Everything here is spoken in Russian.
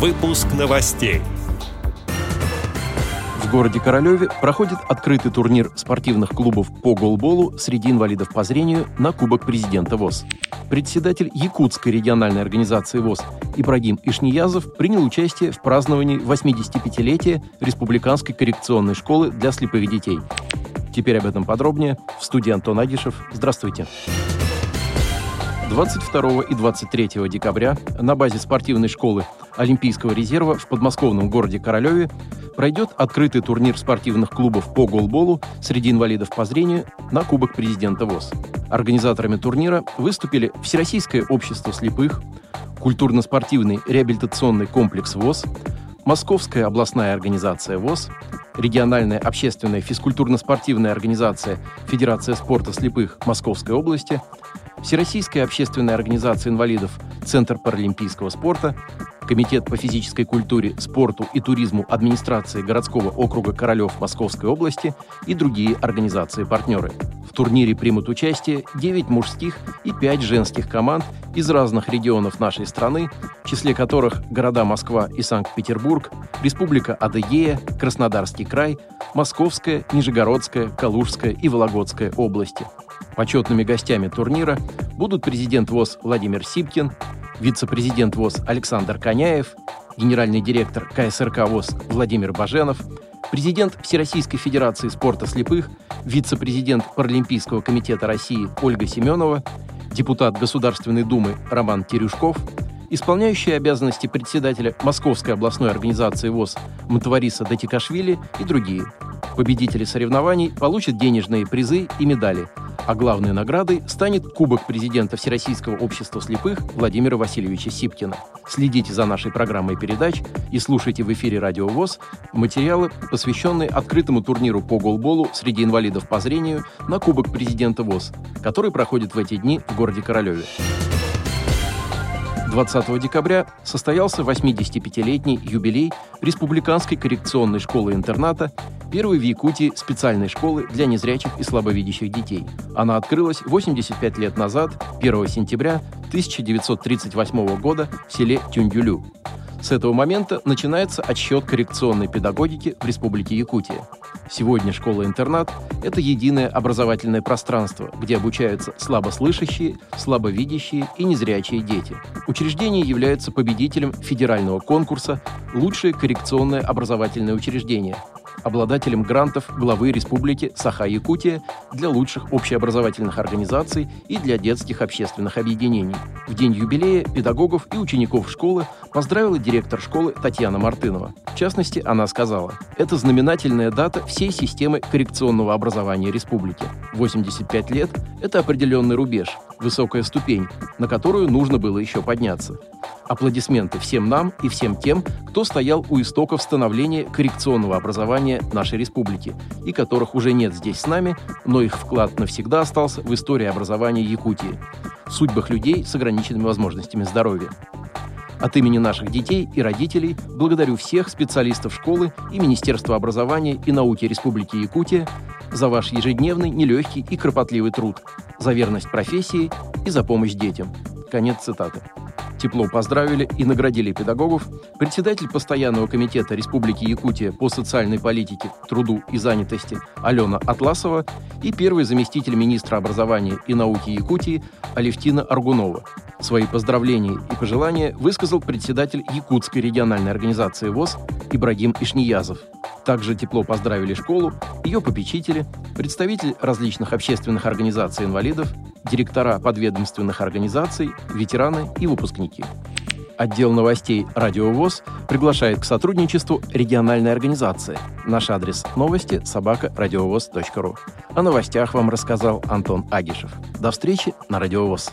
Выпуск новостей. В городе Королеве проходит открытый турнир спортивных клубов по голболу среди инвалидов по зрению на Кубок президента ВОЗ. Председатель Якутской региональной организации ВОЗ Ибрагим Ишниязов принял участие в праздновании 85-летия Республиканской коррекционной школы для слепых детей. Теперь об этом подробнее. В студии Антон Агишев. Здравствуйте. 22 и 23 декабря на базе спортивной школы Олимпийского резерва в подмосковном городе Королеве пройдет открытый турнир спортивных клубов по голболу среди инвалидов по зрению на Кубок президента ВОЗ. Организаторами турнира выступили Всероссийское общество слепых, культурно-спортивный реабилитационный комплекс ВОЗ, Московская областная организация ВОЗ, региональная общественная физкультурно-спортивная организация Федерация спорта слепых Московской области, Всероссийская общественная организация инвалидов Центр паралимпийского спорта, Комитет по физической культуре, спорту и туризму администрации городского округа Королев Московской области и другие организации-партнеры. В турнире примут участие 9 мужских и 5 женских команд из разных регионов нашей страны, в числе которых города Москва и Санкт-Петербург, Республика Адыгея, Краснодарский край, Московская, Нижегородская, Калужская и Вологодская области. Почетными гостями турнира будут президент ВОЗ Владимир Сипкин, вице-президент ВОЗ Александр Коняев, генеральный директор КСРК ВОЗ Владимир Баженов, президент Всероссийской Федерации спорта слепых, вице-президент Паралимпийского комитета России Ольга Семенова, депутат Государственной Думы Роман Терюшков, исполняющий обязанности председателя Московской областной организации ВОЗ Матвариса Датикашвили и другие. Победители соревнований получат денежные призы и медали – а главной наградой станет Кубок президента Всероссийского общества слепых Владимира Васильевича Сипкина. Следите за нашей программой передач и слушайте в эфире Радио ВОЗ материалы, посвященные открытому турниру по голболу среди инвалидов по зрению на Кубок президента ВОЗ, который проходит в эти дни в городе Королеве. 20 декабря состоялся 85-летний юбилей Республиканской коррекционной школы-интерната, первой в Якутии специальной школы для незрячих и слабовидящих детей. Она открылась 85 лет назад, 1 сентября 1938 года в селе Тюндюлю. С этого момента начинается отсчет коррекционной педагогики в Республике Якутия. Сегодня школа-интернат – это единое образовательное пространство, где обучаются слабослышащие, слабовидящие и незрячие дети. Учреждение является победителем федерального конкурса «Лучшее коррекционное образовательное учреждение», обладателем грантов главы Республики Саха-Якутия для лучших общеобразовательных организаций и для детских общественных объединений. В день юбилея педагогов и учеников школы поздравила директор школы Татьяна Мартынова. В частности, она сказала, это знаменательная дата всей системы коррекционного образования республики. 85 лет – это определенный рубеж, высокая ступень, на которую нужно было еще подняться. Аплодисменты всем нам и всем тем, кто стоял у истоков становления коррекционного образования нашей республики, и которых уже нет здесь с нами, но их вклад навсегда остался в истории образования Якутии, в судьбах людей с ограниченными возможностями здоровья. От имени наших детей и родителей благодарю всех специалистов школы и Министерства образования и науки Республики Якутия за ваш ежедневный, нелегкий и кропотливый труд, за верность профессии и за помощь детям. Конец цитаты. Тепло поздравили и наградили педагогов председатель Постоянного комитета Республики Якутия по социальной политике, труду и занятости Алена Атласова и первый заместитель министра образования и науки Якутии Алевтина Аргунова. Свои поздравления и пожелания высказал председатель Якутской региональной организации ВОЗ Ибрагим Ишниязов. Также тепло поздравили школу, ее попечители, представители различных общественных организаций инвалидов, директора подведомственных организаций, ветераны и выпускники. Отдел новостей «Радио ВОЗ» приглашает к сотрудничеству региональной организации. Наш адрес новости – собака-радиовоз.ру. О новостях вам рассказал Антон Агишев. До встречи на «Радио ВОЗ».